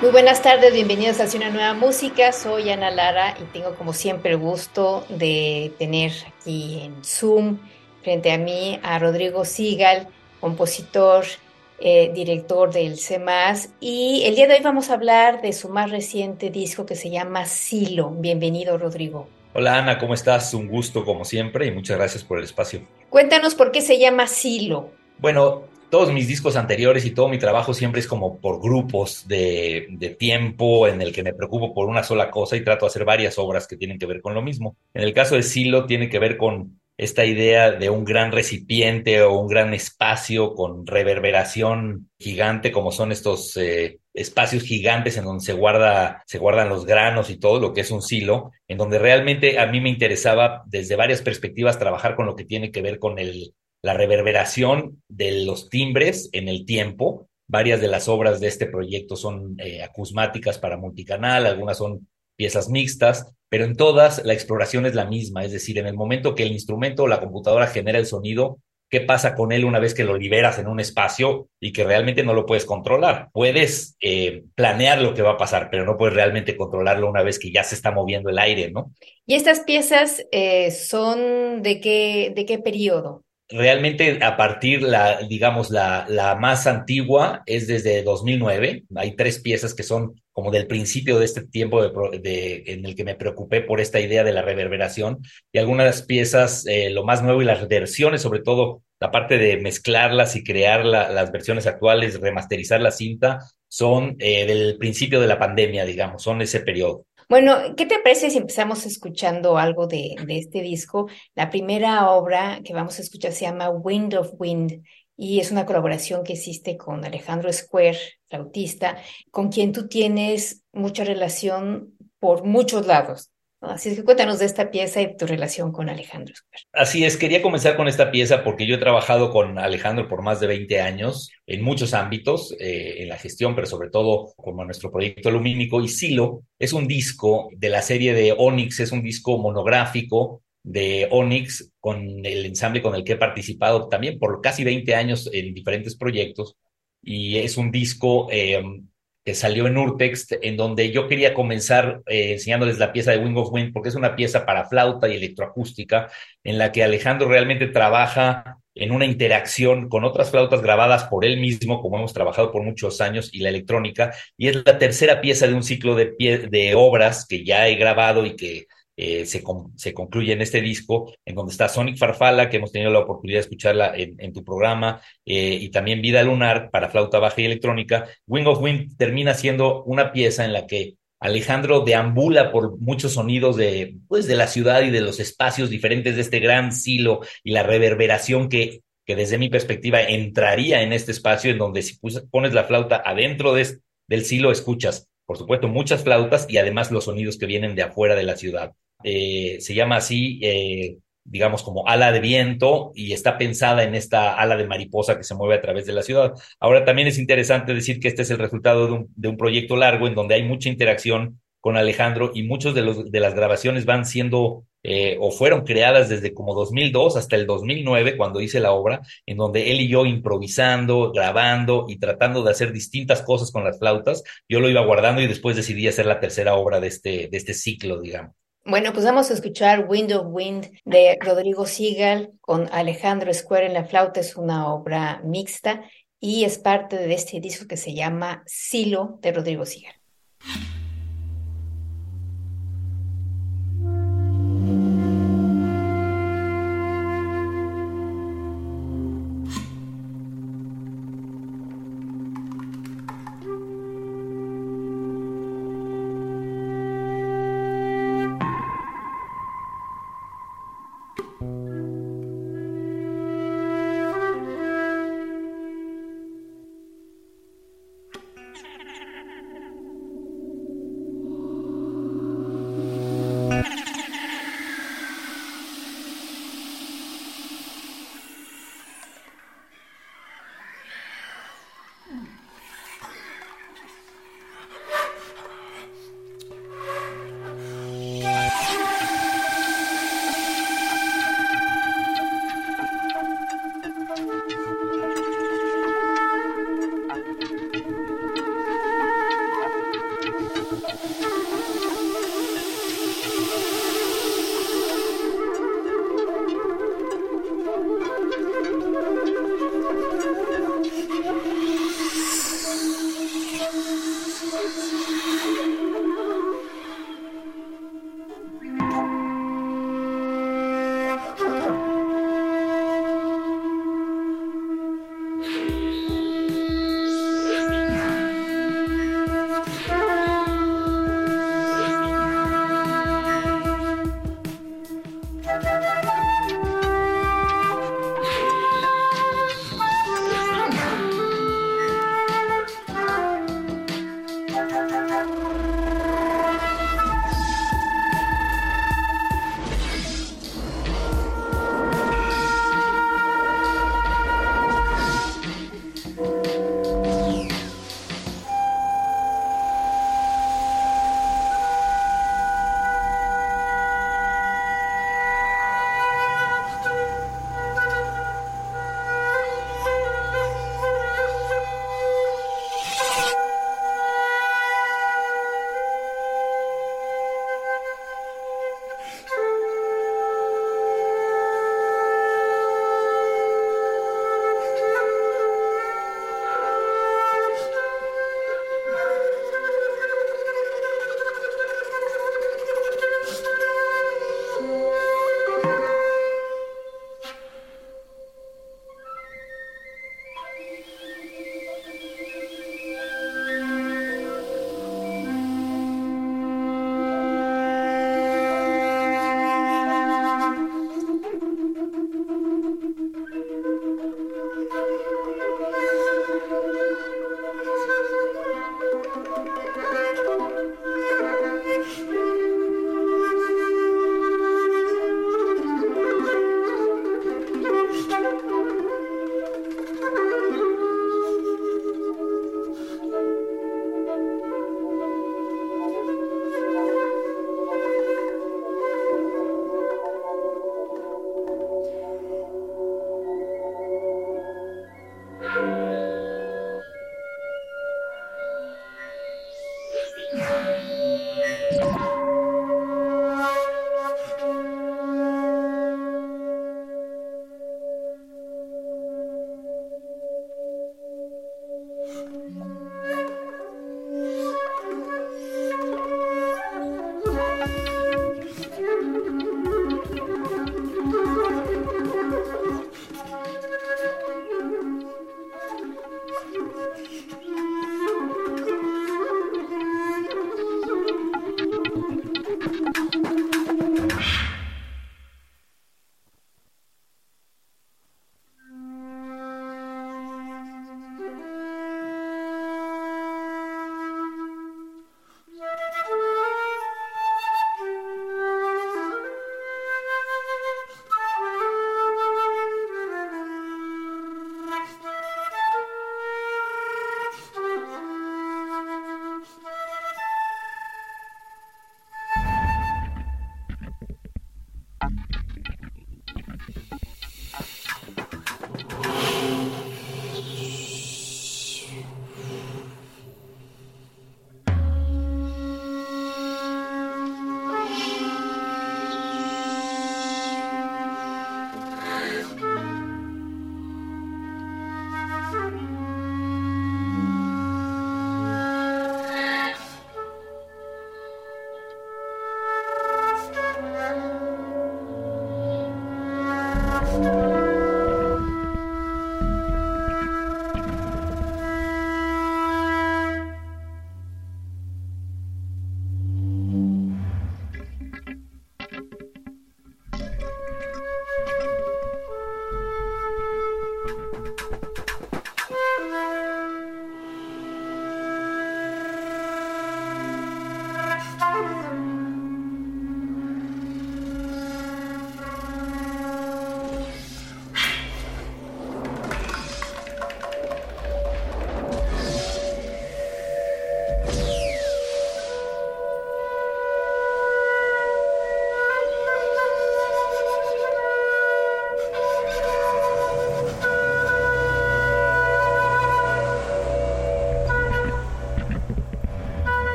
Muy buenas tardes, bienvenidos a una nueva música. Soy Ana Lara y tengo como siempre el gusto de tener aquí en Zoom frente a mí a Rodrigo Sigal, compositor, eh, director del CEMAS. Y el día de hoy vamos a hablar de su más reciente disco que se llama Silo. Bienvenido, Rodrigo. Hola Ana, ¿cómo estás? Un gusto como siempre y muchas gracias por el espacio. Cuéntanos por qué se llama Silo. Bueno, todos mis discos anteriores y todo mi trabajo siempre es como por grupos de, tiempo en el que me preocupo por una sola cosa y trato de hacer varias obras que tienen que ver con lo mismo. En el caso de Silo tiene que ver con esta idea de un gran recipiente o un gran espacio con reverberación gigante como son estos eh, espacios gigantes en donde se guarda se guardan los granos y todo lo que es un silo en donde realmente a mí me interesaba desde varias perspectivas trabajar con lo que tiene que ver con el la reverberación de los timbres en el tiempo. Varias de las obras de este proyecto son eh, acusmáticas para multicanal, algunas son piezas mixtas, pero en todas la exploración es la misma, es decir, en el momento que el instrumento o la computadora genera el sonido, ¿qué pasa con él una vez que lo liberas en un espacio y que realmente no lo puedes controlar? Puedes eh, planear lo que va a pasar, pero no puedes realmente controlarlo una vez que ya se está moviendo el aire, ¿no? ¿Y estas piezas eh, son de qué, de qué periodo? Realmente a partir, la, digamos, la, la, más antigua es desde 2009. Hay tres piezas que son como del principio de este tiempo de, en el que me preocupé por esta idea de la reverberación y algunas piezas, eh, lo más nuevo y las versiones, sobre todo la parte de mezclarlas y crear las versiones actuales, remasterizar la cinta, son eh, del principio de la pandemia, digamos, son ese periodo. Bueno, ¿qué te parece si empezamos escuchando algo de, de, este disco? La primera obra que vamos a escuchar se llama Wind of Wind y es una colaboración que hiciste con Alejandro Square, flautista, con quien tú tienes mucha relación por muchos lados. Así es que cuéntanos de esta pieza y tu relación con Alejandro. Así es, quería comenzar con esta pieza porque yo he trabajado con Alejandro por más de 20 años en muchos ámbitos, eh, en la gestión, pero sobre todo como nuestro proyecto lumínico. Y Silo es un disco de la serie de Onyx, es un disco monográfico de Onyx con el ensamble con el que he participado también por casi 20 años en diferentes proyectos. Y es un disco eh, que salió en Urtext, en donde yo quería comenzar eh, enseñándoles la pieza de Wing of Wind, porque es una pieza para flauta y electroacústica, en la que Alejandro realmente trabaja en una interacción con otras flautas grabadas por él mismo, como hemos trabajado por muchos años, y la electrónica, y es la tercera pieza de un ciclo de, de obras que ya he grabado y que eh, se, se, concluye en este disco, en donde está Sonic Farfala, que hemos tenido la oportunidad de escucharla en, tu programa, eh, y también Vida Lunar para flauta baja y electrónica. Wing of Wind termina siendo una pieza en la que Alejandro deambula por muchos sonidos de, pues, de la ciudad y de los espacios diferentes de este gran silo y la reverberación que, que desde mi perspectiva entraría en este espacio en donde si pones la flauta adentro de, del silo escuchas, por supuesto, muchas flautas y además los sonidos que vienen de afuera de la ciudad. Eh, se llama así, eh, digamos, como ala de viento y está pensada en esta ala de mariposa que se mueve a través de la ciudad. Ahora también es interesante decir que este es el resultado de un, proyecto largo en donde hay mucha interacción con Alejandro y muchos de, los, de las grabaciones van siendo eh, o fueron creadas desde como 2002 hasta el 2009 cuando hice la obra, en donde él y yo improvisando, grabando y tratando de hacer distintas cosas con las flautas, yo lo iba guardando y después decidí hacer la tercera obra de este, de este ciclo, digamos. Bueno, pues vamos a escuchar Wind of Wind de Rodrigo Sigal con Alejandro Square en la flauta. Es una obra mixta y es parte de este disco que se llama Silo de Rodrigo Sigal.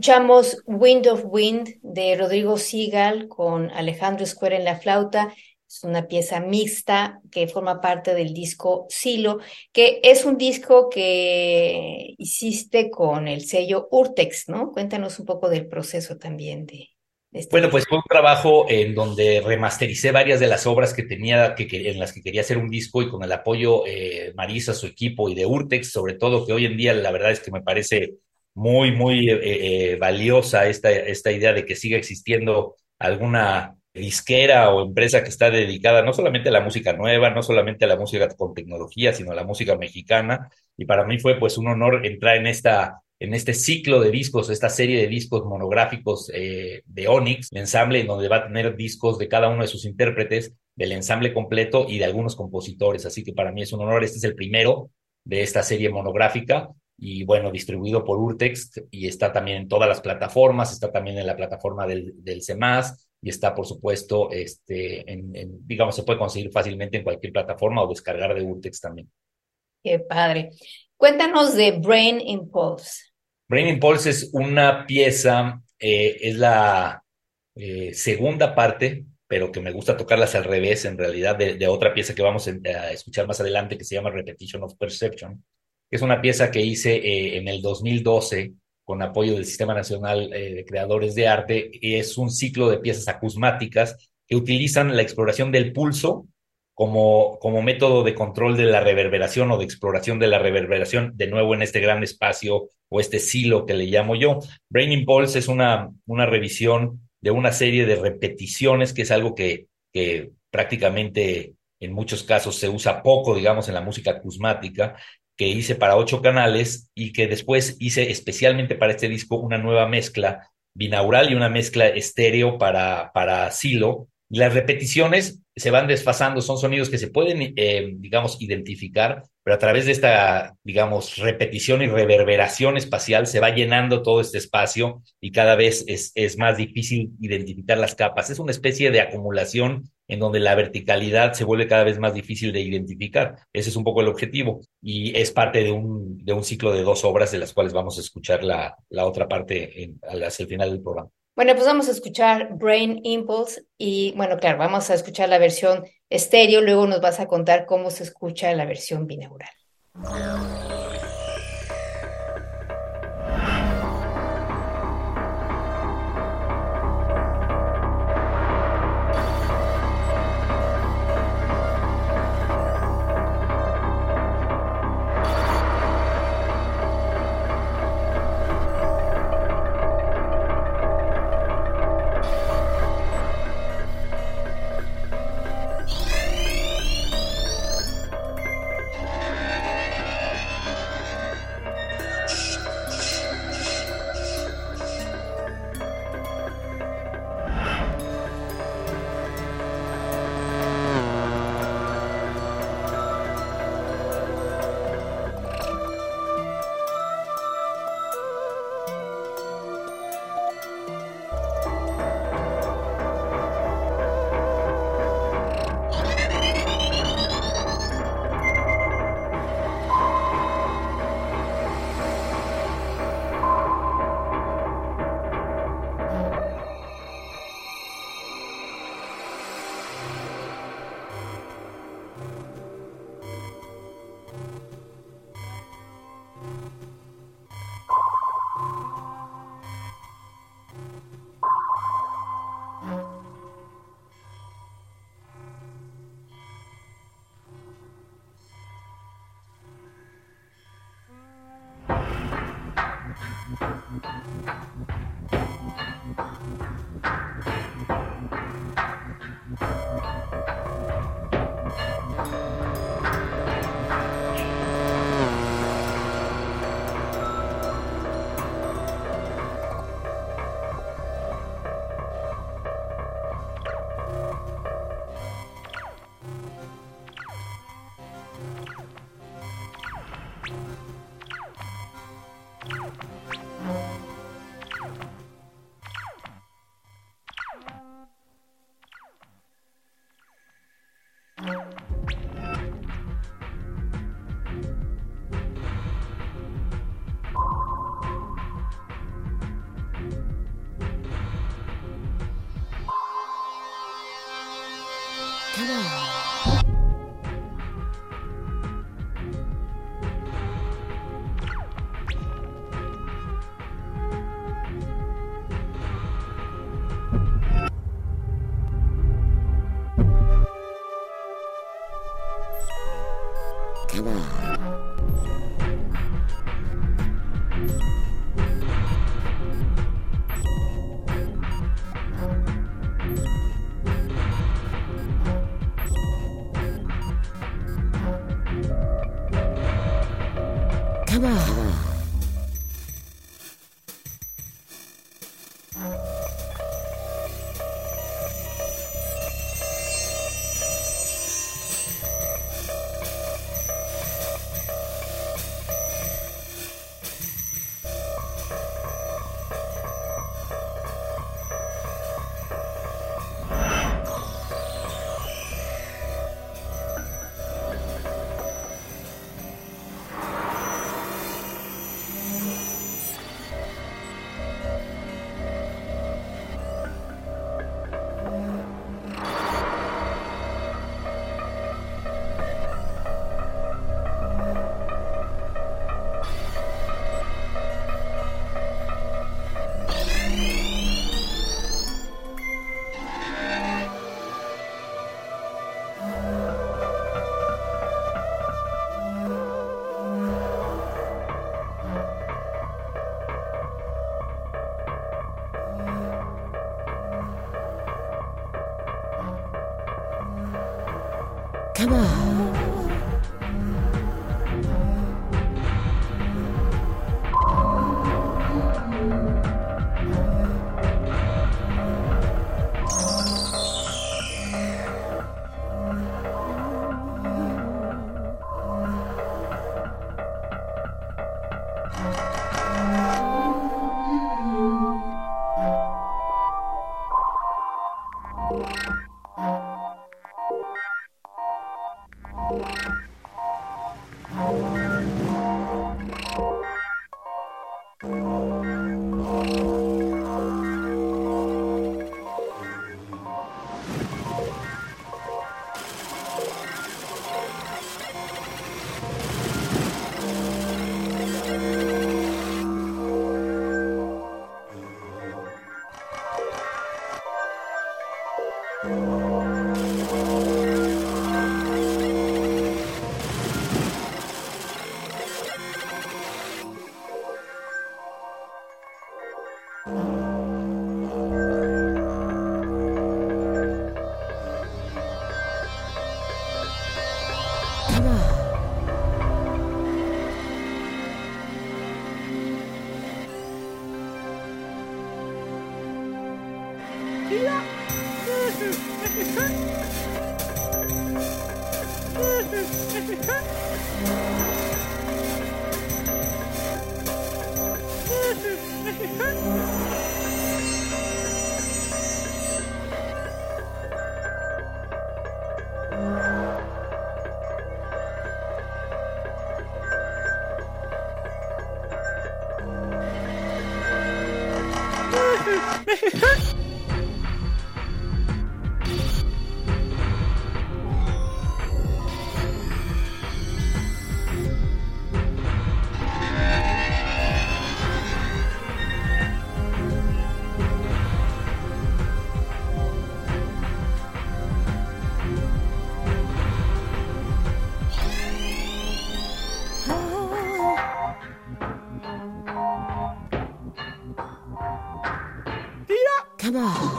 Escuchamos Wind of Wind de Rodrigo Sigal con Alejandro Escuera en la flauta. Es una pieza mixta que forma parte del disco Silo, que es un disco que hiciste con el sello Urtex, ¿no? Cuéntanos un poco del proceso también de, este bueno, pues fue un trabajo en donde remastericé varias de las obras que tenía, que, en las que quería hacer un disco y con el apoyo eh, Marisa, su equipo y de Urtex, sobre todo, que hoy en día la verdad es que me parece muy, muy eh, eh, valiosa esta, esta idea de que siga existiendo alguna disquera o empresa que está dedicada no solamente a la música nueva, no solamente a la música con tecnología, sino a la música mexicana. Y para mí fue pues un honor entrar en esta en este ciclo de discos, esta serie de discos monográficos eh, de Onyx, ensamble en donde va a tener discos de cada uno de sus intérpretes, del ensamble completo y de algunos compositores. Así que para mí es un honor. Este es el primero de esta serie monográfica y bueno, distribuido por Urtext y está también en todas las plataformas, está también en la plataforma del, del CEMAS y está por supuesto, este, en, digamos, se puede conseguir fácilmente en cualquier plataforma o descargar de Urtext también. Qué padre. Cuéntanos de Brain Impulse. Brain Impulse es una pieza, eh, es la eh, segunda parte, pero que me gusta tocarlas al revés, en realidad, de, de otra pieza que vamos a escuchar más adelante que se llama Repetition of Perception es una pieza que hice eh, en el 2012 con apoyo del Sistema Nacional eh, de Creadores de Arte. Y es un ciclo de piezas acusmáticas que utilizan la exploración del pulso como, como método de control de la reverberación o de exploración de la reverberación, de nuevo en este gran espacio o este silo que le llamo yo. Brain Impulse es una, una revisión de una serie de repeticiones, que es algo que, que prácticamente en muchos casos se usa poco, digamos, en la música acusmática, que hice para ocho canales y que después hice especialmente para este disco una nueva mezcla binaural y una mezcla estéreo para, para silo. Las repeticiones se van desfasando, son sonidos que se pueden, eh, digamos, identificar, pero a través de esta, digamos, repetición y reverberación espacial se va llenando todo este espacio y cada vez es, es más difícil identificar las capas. Es una especie de acumulación en donde la verticalidad se vuelve cada vez más difícil de identificar. Ese es un poco el objetivo y es parte de un, de un ciclo de dos obras de las cuales vamos a escuchar la, la otra parte en, hacia el final del programa. Bueno, pues vamos a escuchar Brain Impulse y bueno, claro, vamos a escuchar la versión estéreo, luego nos vas a contar cómo se escucha la versión binaural. Come on. Anna.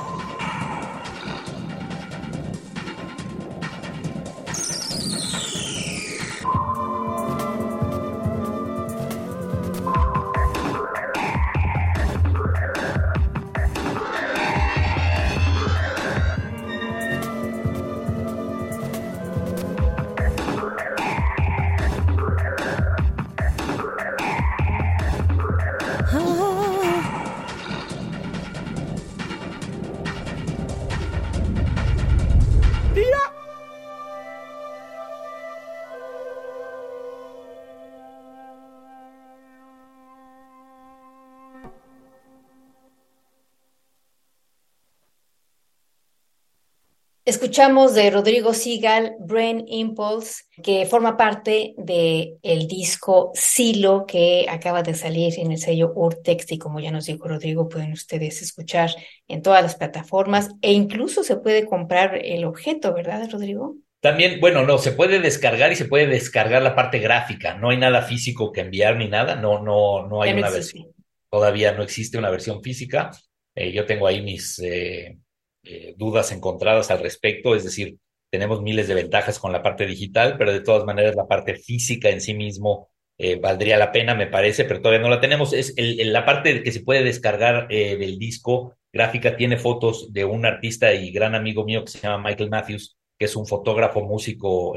Escuchamos de Rodrigo Sigal, Brain Impulse, que forma parte del el disco Silo que acaba de salir en el sello Urtext y como ya nos dijo Rodrigo, pueden ustedes escuchar en todas las plataformas e incluso se puede comprar el objeto, ¿verdad, Rodrigo? También, bueno, no, se puede descargar y se puede descargar la parte gráfica. No hay nada físico que enviar ni nada. No, no, no hay una versión. Todavía no existe una versión física. Eh, yo tengo ahí mis eh, eh, dudas encontradas al respecto, es decir, tenemos miles de ventajas con la parte digital, pero de todas maneras la parte física en sí mismo eh, valdría la pena, me parece, pero todavía no la tenemos. Es la parte que se puede descargar eh, del disco gráfica tiene fotos de un artista y gran amigo mío que se llama Michael Matthews, que es un fotógrafo músico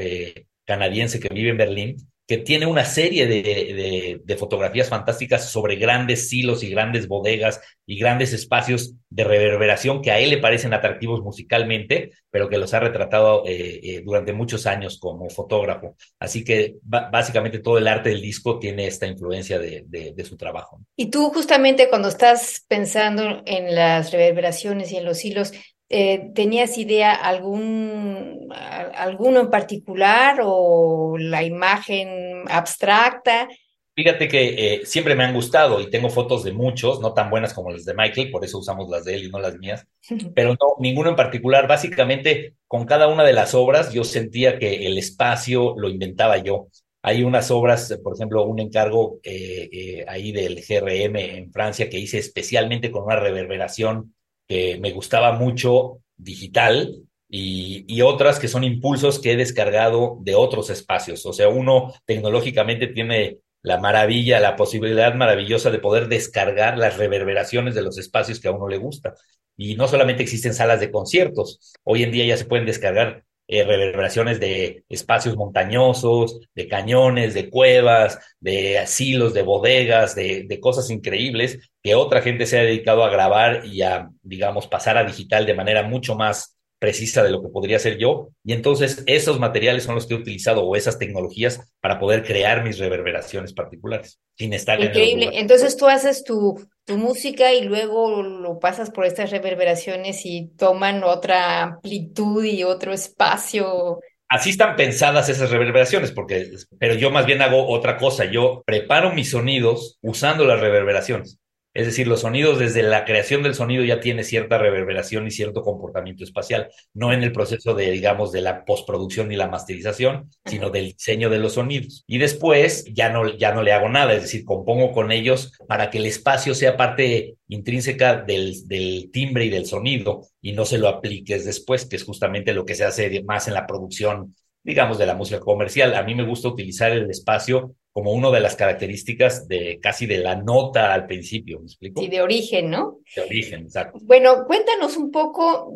canadiense que vive en Berlín que tiene una serie de, de, fotografías fantásticas sobre grandes silos y grandes bodegas y grandes espacios de reverberación que a él le parecen atractivos musicalmente, pero que los ha retratado eh, eh, durante muchos años como fotógrafo. Así que básicamente todo el arte del disco tiene esta influencia de, de su trabajo. Y tú justamente cuando estás pensando en las reverberaciones y en los hilos, eh, ¿tenías idea algún, alguno en particular o la imagen abstracta? Fíjate que eh, siempre me han gustado y tengo fotos de muchos, no tan buenas como las de Michael, por eso usamos las de él y no las mías, pero no, ninguno en particular. Básicamente, con cada una de las obras yo sentía que el espacio lo inventaba yo. Hay unas obras, por ejemplo, un encargo eh, ahí del GRM en Francia que hice especialmente con una reverberación que me gustaba mucho digital y, otras que son impulsos que he descargado de otros espacios. O sea, uno tecnológicamente tiene la maravilla, la posibilidad maravillosa de poder descargar las reverberaciones de los espacios que a uno le gusta. Y no solamente existen salas de conciertos, hoy en día ya se pueden descargar eh, reverberaciones de espacios montañosos, de cañones, de cuevas, de asilos, de bodegas, de, de, cosas increíbles que otra gente se ha dedicado a grabar y a, digamos, pasar a digital de manera mucho más precisa de lo que podría ser yo. Y entonces esos materiales son los que he utilizado o esas tecnologías para poder crear mis reverberaciones particulares sin estar Increíble. entonces tú haces tu, tu música y luego lo pasas por estas reverberaciones y toman otra amplitud y otro espacio. Así están pensadas esas reverberaciones, porque, pero yo más bien hago otra cosa. Yo preparo mis sonidos usando las reverberaciones. Es decir, los sonidos desde la creación del sonido ya tiene cierta reverberación y cierto comportamiento espacial, no en el proceso de, digamos, de la postproducción y la masterización, sino del diseño de los sonidos. Y después ya no, ya no le hago nada, es decir, compongo con ellos para que el espacio sea parte intrínseca del, del timbre y del sonido y no se lo apliques después, que es justamente lo que se hace más en la producción digamos, de la música comercial. A mí me gusta utilizar el espacio como una de las características de casi de la nota al principio, ¿me explico? Sí, de origen, ¿no? De origen, exacto. Bueno, cuéntanos un poco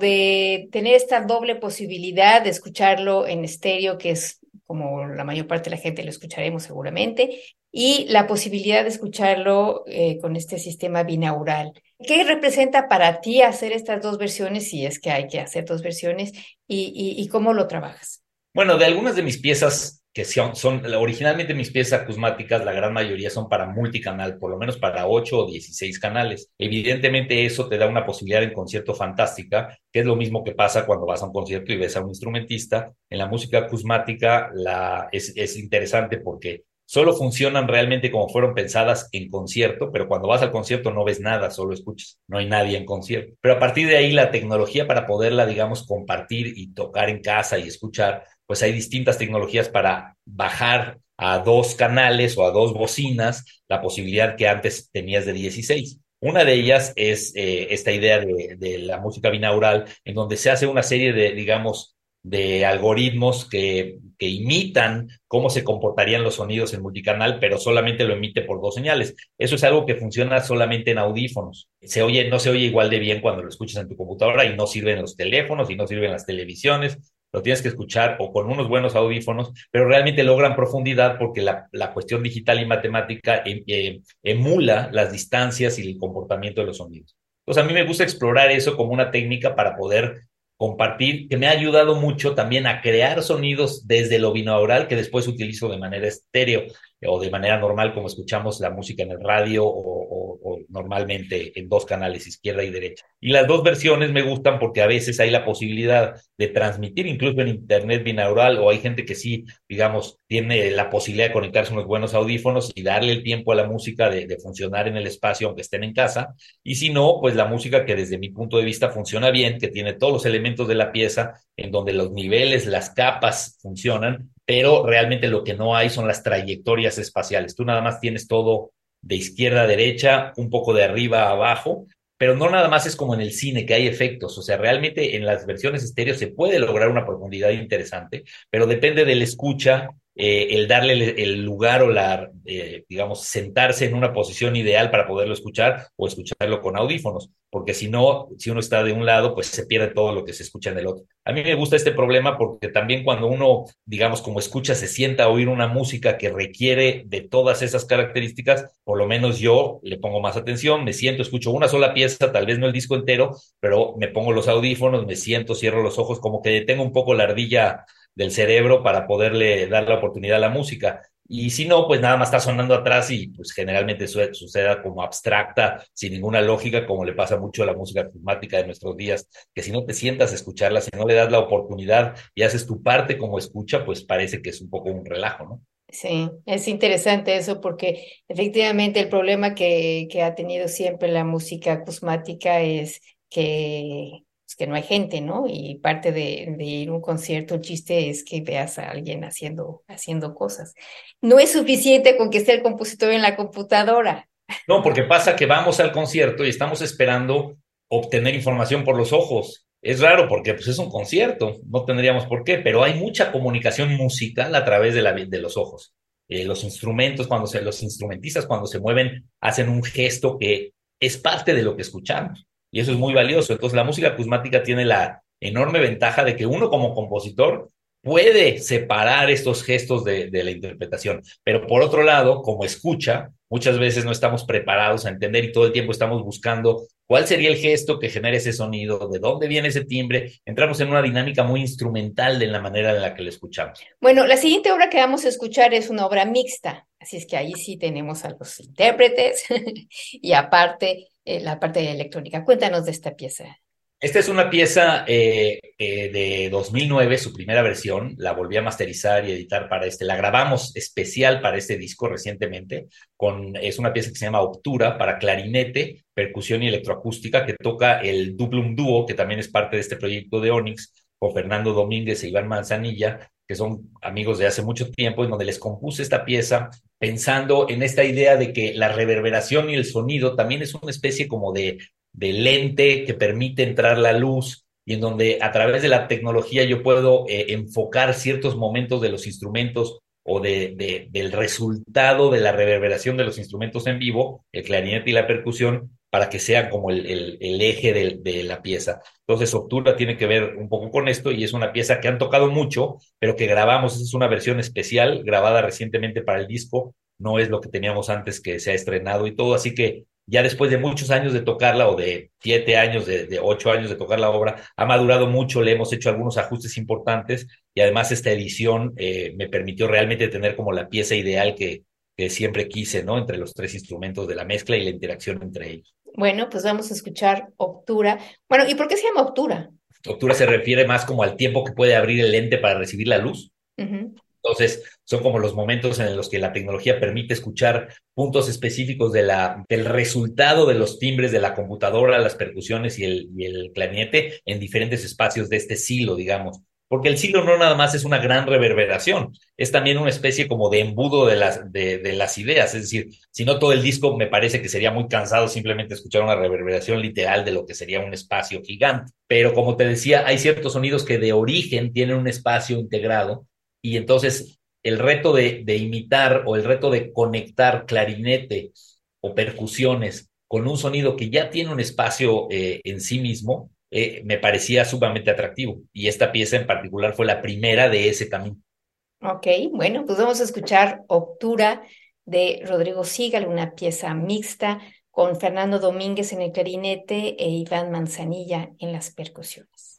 de tener esta doble posibilidad de escucharlo en estéreo, que es como la mayor parte de la gente lo escucharemos seguramente, y la posibilidad de escucharlo eh, con este sistema binaural. ¿Qué representa para ti hacer estas dos versiones, si es que hay que hacer dos versiones, y, y cómo lo trabajas? Bueno, de algunas de mis piezas que son, originalmente mis piezas acusmáticas, la gran mayoría son para multicanal, por lo menos para 8 o 16 canales. Evidentemente eso te da una posibilidad en concierto fantástica, que es lo mismo que pasa cuando vas a un concierto y ves a un instrumentista. En la música acusmática la, es, es interesante porque solo funcionan realmente como fueron pensadas en concierto, pero cuando vas al concierto no ves nada, solo escuchas, no hay nadie en concierto. Pero a partir de ahí la tecnología para poderla, digamos, compartir y tocar en casa y escuchar, pues hay distintas tecnologías para bajar a dos canales o a dos bocinas la posibilidad que antes tenías de 16. Una de ellas es eh, esta idea de, de, la música binaural, en donde se hace una serie de, digamos, de algoritmos que, que, imitan cómo se comportarían los sonidos en multicanal, pero solamente lo emite por dos señales. Eso es algo que funciona solamente en audífonos. Se oye, no se oye igual de bien cuando lo escuchas en tu computadora y no sirven los teléfonos y no sirven las televisiones lo tienes que escuchar o con unos buenos audífonos, pero realmente logran profundidad porque la, cuestión digital y matemática em, eh, emula las distancias y el comportamiento de los sonidos. Entonces a mí me gusta explorar eso como una técnica para poder compartir, que me ha ayudado mucho también a crear sonidos desde lo binaural que después utilizo de manera estéreo. O de manera normal como escuchamos la música en el radio o, normalmente en dos canales, izquierda y derecha. Y las dos versiones me gustan porque a veces hay la posibilidad de transmitir incluso en internet binaural o hay gente que sí, digamos, tiene la posibilidad de conectarse unos buenos audífonos y darle el tiempo a la música de funcionar en el espacio aunque estén en casa. Y si no, pues la música que desde mi punto de vista funciona bien, que tiene todos los elementos de la pieza en donde los niveles, las capas funcionan, pero realmente lo que no hay son las trayectorias espaciales. Tú nada más tienes todo de izquierda a derecha, un poco de arriba a abajo, pero no nada más es como en el cine, que hay efectos. O sea, realmente en las versiones estéreo se puede lograr una profundidad interesante, pero depende de la escucha eh, el darle el, lugar o la, eh, digamos, sentarse en una posición ideal para poderlo escuchar o escucharlo con audífonos, porque si no, si uno está de un lado, pues se pierde todo lo que se escucha en el otro. A mí me gusta este problema porque también cuando uno, digamos, como escucha, se sienta oír una música que requiere de todas esas características, por lo menos yo le pongo más atención, me siento, escucho una sola pieza, tal vez no el disco entero, pero me pongo los audífonos, me siento, cierro los ojos, como que detengo un poco la ardilla del cerebro para poderle dar la oportunidad a la música. Y si no, pues nada más está sonando atrás y pues generalmente suceda como abstracta, sin ninguna lógica, como le pasa mucho a la música climática de nuestros días, que si no te sientas a escucharla, si no le das la oportunidad y haces tu parte como escucha, pues parece que es un poco un relajo, ¿no? Sí, es interesante eso porque efectivamente el problema que, que ha tenido siempre la música acusmática es que que no hay gente, ¿no? Y parte de, de, ir a un concierto, el chiste es que veas a alguien haciendo, haciendo cosas. No es suficiente con que esté el compositor en la computadora. No, porque pasa que vamos al concierto y estamos esperando obtener información por los ojos. Es raro porque pues, es un concierto, no tendríamos por qué, pero hay mucha comunicación musical a través de, la, de los ojos. Eh, los instrumentos, cuando se, los instrumentistas cuando se mueven, hacen un gesto que es parte de lo que escuchamos y eso es muy valioso. Entonces, la música acusmática tiene la enorme ventaja de que uno como compositor puede separar estos gestos de, de, la interpretación, pero por otro lado, como escucha, muchas veces no estamos preparados a entender y todo el tiempo estamos buscando cuál sería el gesto que genera ese sonido, de dónde viene ese timbre. Entramos en una dinámica muy instrumental en la manera en la que lo escuchamos. Bueno, la siguiente obra que vamos a escuchar es una obra mixta, así es que ahí sí tenemos a los intérpretes y aparte eh, la parte electrónica. Cuéntanos de esta pieza. Esta es una pieza eh, eh, de 2009, su primera versión. La volví a masterizar y editar para este. La grabamos especial para este disco recientemente. Con, es una pieza que se llama Optura para clarinete, percusión y electroacústica que toca el Dublum Duo, que también es parte de este proyecto de Onyx, con Fernando Domínguez e Iván Manzanilla, que son amigos de hace mucho tiempo, en donde les compuse esta pieza pensando en esta idea de que la reverberación y el sonido también es una especie como de, de lente que permite entrar la luz y en donde a través de la tecnología yo puedo eh, enfocar ciertos momentos de los instrumentos o de, de, del resultado de la reverberación de los instrumentos en vivo, el clarinete y la percusión, para que sean como el, eje de, la pieza. Entonces, Octura tiene que ver un poco con esto y es una pieza que han tocado mucho, pero que grabamos. Es una versión especial grabada recientemente para el disco. No es lo que teníamos antes que se ha estrenado y todo. Así que ya después de muchos años de tocarla o de siete años, de, ocho años de tocar la obra, ha madurado mucho. Le hemos hecho algunos ajustes importantes y además esta edición eh, me permitió realmente tener como la pieza ideal que siempre quise, ¿no? Entre los tres instrumentos de la mezcla y la interacción entre ellos. Bueno, pues vamos a escuchar Obtura. Bueno, ¿y por qué se llama Obtura? Obtura se refiere más como al tiempo que puede abrir el lente para recibir la luz. Uh -huh. Entonces, son como los momentos en los que la tecnología permite escuchar puntos específicos de la, del resultado de los timbres de la computadora, las percusiones y el, y el clarinete en diferentes espacios de este silo, digamos porque el silo no nada más es una gran reverberación, es también una especie como de embudo de las, de, de, las ideas, es decir, si no todo el disco me parece que sería muy cansado simplemente escuchar una reverberación literal de lo que sería un espacio gigante, pero como te decía, hay ciertos sonidos que de origen tienen un espacio integrado y entonces el reto de, de imitar o el reto de conectar clarinete o percusiones con un sonido que ya tiene un espacio eh, en sí mismo, eh, me parecía sumamente atractivo. Y esta pieza en particular fue la primera de ese camino. Ok, bueno, pues vamos a escuchar Octura de Rodrigo Sigal, una pieza mixta con Fernando Domínguez en el clarinete e Iván Manzanilla en las percusiones.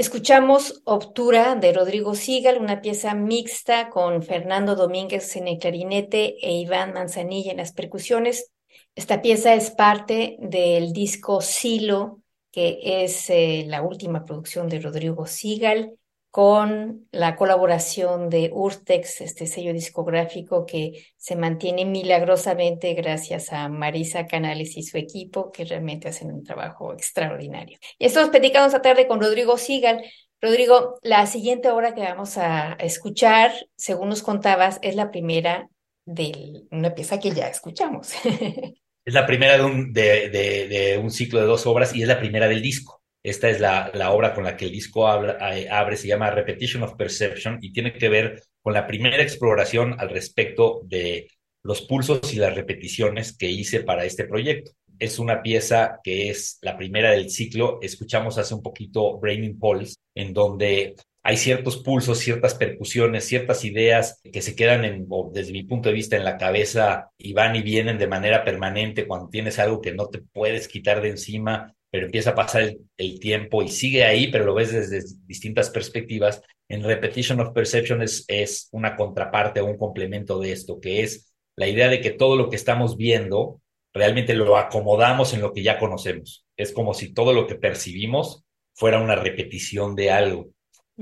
Escuchamos Obtura de Rodrigo Sigal, una pieza mixta con Fernando Domínguez en el clarinete e Iván Manzanilla en las percusiones. Esta pieza es parte del disco Silo, que es eh, la última producción de Rodrigo Sigal con la colaboración de Urtex, este sello discográfico que se mantiene milagrosamente gracias a Marisa Canales y su equipo, que realmente hacen un trabajo extraordinario. Y estamos platicando esta tarde con Rodrigo Sigal. Rodrigo, la siguiente obra que vamos a escuchar, según nos contabas, es la primera de una pieza que ya escuchamos. Es la primera de un, de, de un ciclo de dos obras y es la primera del disco. Esta es la, obra con la que el disco eh, abre, se llama Repetition of Perception y tiene que ver con la primera exploración al respecto de los pulsos y las repeticiones que hice para este proyecto. Es una pieza que es la primera del ciclo. Escuchamos hace un poquito Braining Pulse, en donde hay ciertos pulsos, ciertas percusiones, ciertas ideas que se quedan, desde mi punto de vista, en la cabeza y van y vienen de manera permanente cuando tienes algo que no te puedes quitar de encima pero empieza a pasar el, tiempo y sigue ahí, pero lo ves desde distintas perspectivas. En Repetition of Perception es, es una contraparte o un complemento de esto, que es la idea de que todo lo que estamos viendo realmente lo acomodamos en lo que ya conocemos. Es como si todo lo que percibimos fuera una repetición de algo.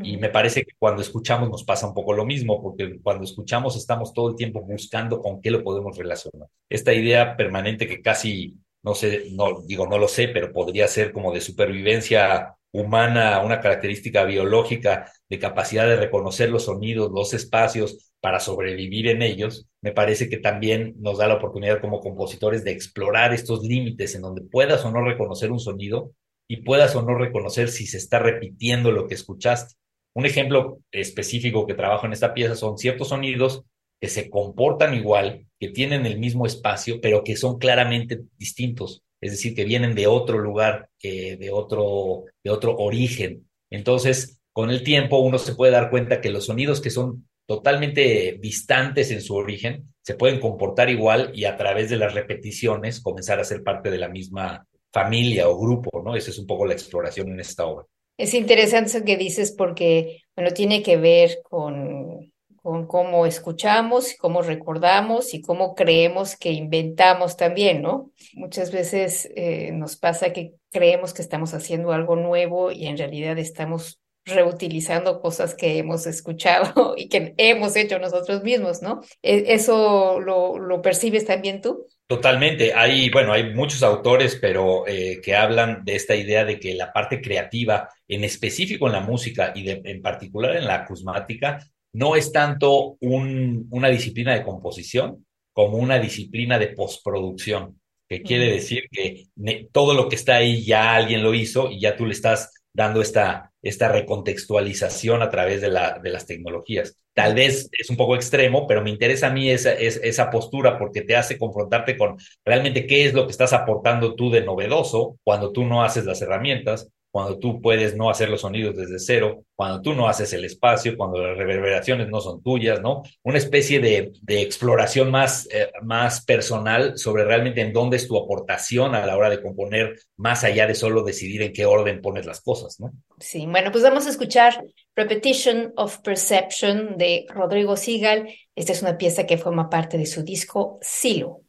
Y me parece que cuando escuchamos nos pasa un poco lo mismo, porque cuando escuchamos estamos todo el tiempo buscando con qué lo podemos relacionar. Esta idea permanente que casi no sé, no digo, no lo sé, pero podría ser como de supervivencia humana, una característica biológica de capacidad de reconocer los sonidos, los espacios para sobrevivir en ellos, me parece que también nos da la oportunidad como compositores de explorar estos límites en donde puedas o no reconocer un sonido y puedas o no reconocer si se está repitiendo lo que escuchaste. Un ejemplo específico que trabajo en esta pieza son ciertos sonidos que se comportan igual, que tienen el mismo espacio, pero que son claramente distintos, es decir, que vienen de otro lugar, de, otro, de otro origen. Entonces, con el tiempo uno se puede dar cuenta que los sonidos que son totalmente distantes en su origen se pueden comportar igual y a través de las repeticiones comenzar a ser parte de la misma familia o grupo, ¿no? Esa es un poco la exploración en esta obra. Es interesante eso que dices porque, bueno, tiene que ver con con cómo escuchamos, cómo recordamos y cómo creemos que inventamos también, ¿no? Muchas veces eh, nos pasa que creemos que estamos haciendo algo nuevo y en realidad estamos reutilizando cosas que hemos escuchado y que hemos hecho nosotros mismos, ¿no? ¿E-, ¿Eso lo, lo percibes también tú? Totalmente. Hay, bueno, hay muchos autores, pero eh, que hablan de esta idea de que la parte creativa, en específico en la música y de, en particular en la acusmática, no es tanto un, una disciplina de composición como una disciplina de postproducción, que quiere decir que todo lo que está ahí ya alguien lo hizo y ya tú le estás dando esta, esta recontextualización a través de, la, de las tecnologías. Tal vez es un poco extremo, pero me interesa a mí esa, esa postura porque te hace confrontarte con realmente qué es lo que estás aportando tú de novedoso cuando tú no haces las herramientas cuando tú puedes no hacer los sonidos desde cero, cuando tú no haces el espacio, cuando las reverberaciones no son tuyas, ¿no? Una especie de, exploración más, eh, más personal sobre realmente en dónde es tu aportación a la hora de componer, más allá de solo decidir en qué orden pones las cosas, ¿no? Sí, bueno, pues vamos a escuchar Repetition of Perception de Rodrigo Sigal. Esta es una pieza que forma parte de su disco Silo.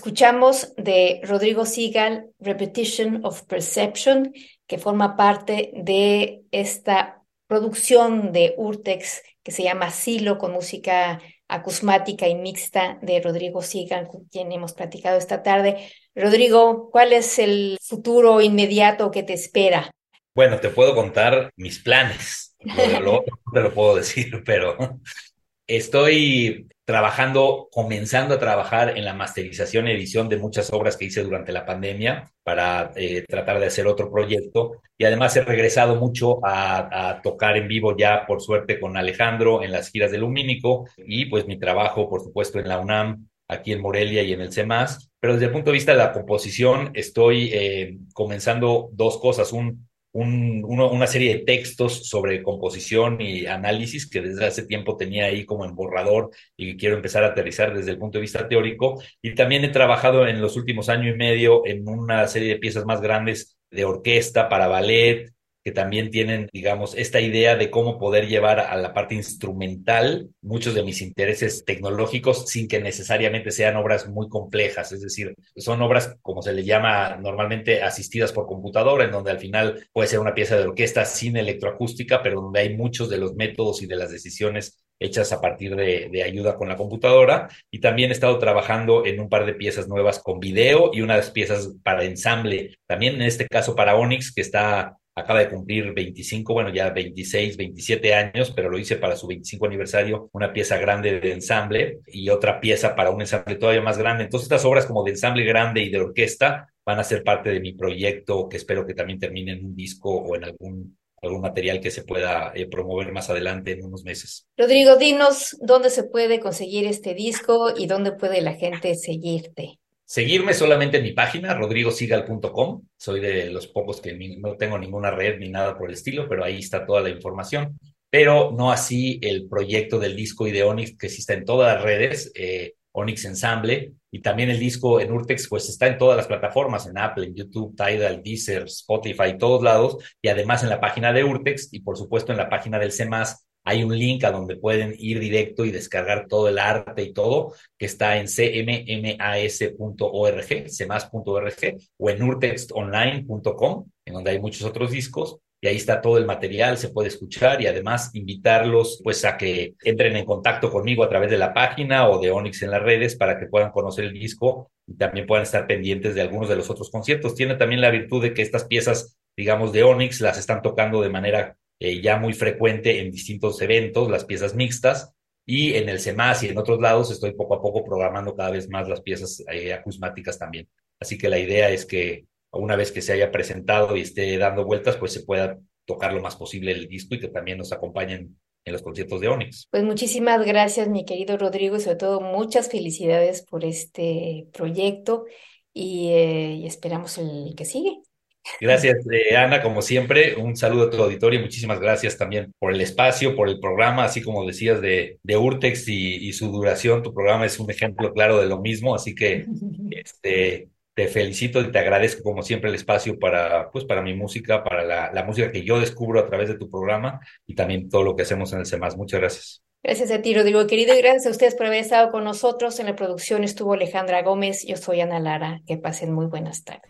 Escuchamos de Rodrigo Sigal, Repetition of Perception, que forma parte de esta producción de Urtex que se llama Silo, con música acusmática y mixta de Rodrigo Sigan, con quien hemos platicado esta tarde. Rodrigo, ¿cuál es el futuro inmediato que te espera? Bueno, te puedo contar mis planes. Lo, otro te lo puedo decir, pero estoy trabajando, comenzando a trabajar en la masterización y edición de muchas obras que hice durante la pandemia para eh, tratar de hacer otro proyecto. Y además he regresado mucho a, tocar en vivo ya, por suerte, con Alejandro en las giras de Lumínico y pues mi trabajo, por supuesto, en la UNAM, aquí en Morelia y en el CEMAS. Pero desde el punto de vista de la composición, estoy eh, comenzando dos cosas. Un, una serie de textos sobre composición y análisis que desde hace tiempo tenía ahí como en borrador y quiero empezar a aterrizar desde el punto de vista teórico. Y también he trabajado en los últimos años y medio en una serie de piezas más grandes de orquesta para ballet, que también tienen, digamos, esta idea de cómo poder llevar a la parte instrumental muchos de mis intereses tecnológicos sin que necesariamente sean obras muy complejas, es decir, son obras, como se le llama normalmente, asistidas por computadora, en donde al final puede ser una pieza de orquesta sin electroacústica, pero donde hay muchos de los métodos y de las decisiones hechas a partir de, de, ayuda con la computadora. Y también he estado trabajando en un par de piezas nuevas con video y unas piezas para ensamble, también en este caso para Onyx, que está acaba de cumplir 25, bueno, ya 26, 27 años, pero lo hice para su 25 aniversario, una pieza grande de ensamble y otra pieza para un ensamble todavía más grande. Entonces, estas obras como de ensamble grande y de orquesta van a ser parte de mi proyecto, que espero que también termine en un disco o en algún algún material que se pueda eh, promover más adelante en unos meses. Rodrigo, dinos dónde se puede conseguir este disco y dónde puede la gente seguirte. Seguirme solamente en mi página, rodrigosigal.com. Soy de los pocos que no tengo ninguna red ni nada por el estilo, pero ahí está toda la información. Pero no así el proyecto del disco y de Onyx, que sí está en todas las redes, eh, Onyx Ensemble, y también el disco en Urtex, pues está en todas las plataformas, en Apple, en YouTube, Tidal, Deezer, Spotify, todos lados, y además en la página de Urtex, y por supuesto en la página del CEMAS, hay un link a donde pueden ir directo y descargar todo el arte y todo, que está en cmmas.org, cmas.org, o en urtextonline.com, en donde hay muchos otros discos, y ahí está todo el material, se puede escuchar y además invitarlos pues a que entren en contacto conmigo a través de la página o de Onyx en las redes para que puedan conocer el disco y también puedan estar pendientes de algunos de los otros conciertos. Tiene también la virtud de que estas piezas, digamos, de Onyx las están tocando de manera eh, ya muy frecuente en distintos eventos, las piezas mixtas, y en el CEMAS y en otros lados estoy poco a poco programando cada vez más las piezas eh, acusmáticas también. Así que la idea es que una vez que se haya presentado y esté dando vueltas, pues se pueda tocar lo más posible el disco y que también nos acompañen en los conciertos de Onyx. Pues muchísimas gracias, mi querido Rodrigo, y sobre todo muchas felicidades por este proyecto y, eh, y esperamos el que sigue. Gracias, eh, Ana, como siempre, un saludo a tu auditorio, muchísimas gracias también por el espacio, por el programa, así como decías de, de Urtex y, y, su duración, tu programa es un ejemplo claro de lo mismo, así que este, te felicito y te agradezco como siempre el espacio para, pues, para mi música, para la, la música que yo descubro a través de tu programa y también todo lo que hacemos en el CEMAS. Muchas gracias. Gracias a ti, Rodrigo, querido, y gracias a ustedes por haber estado con nosotros. En la producción estuvo Alejandra Gómez, yo soy Ana Lara, que pasen muy buenas tardes.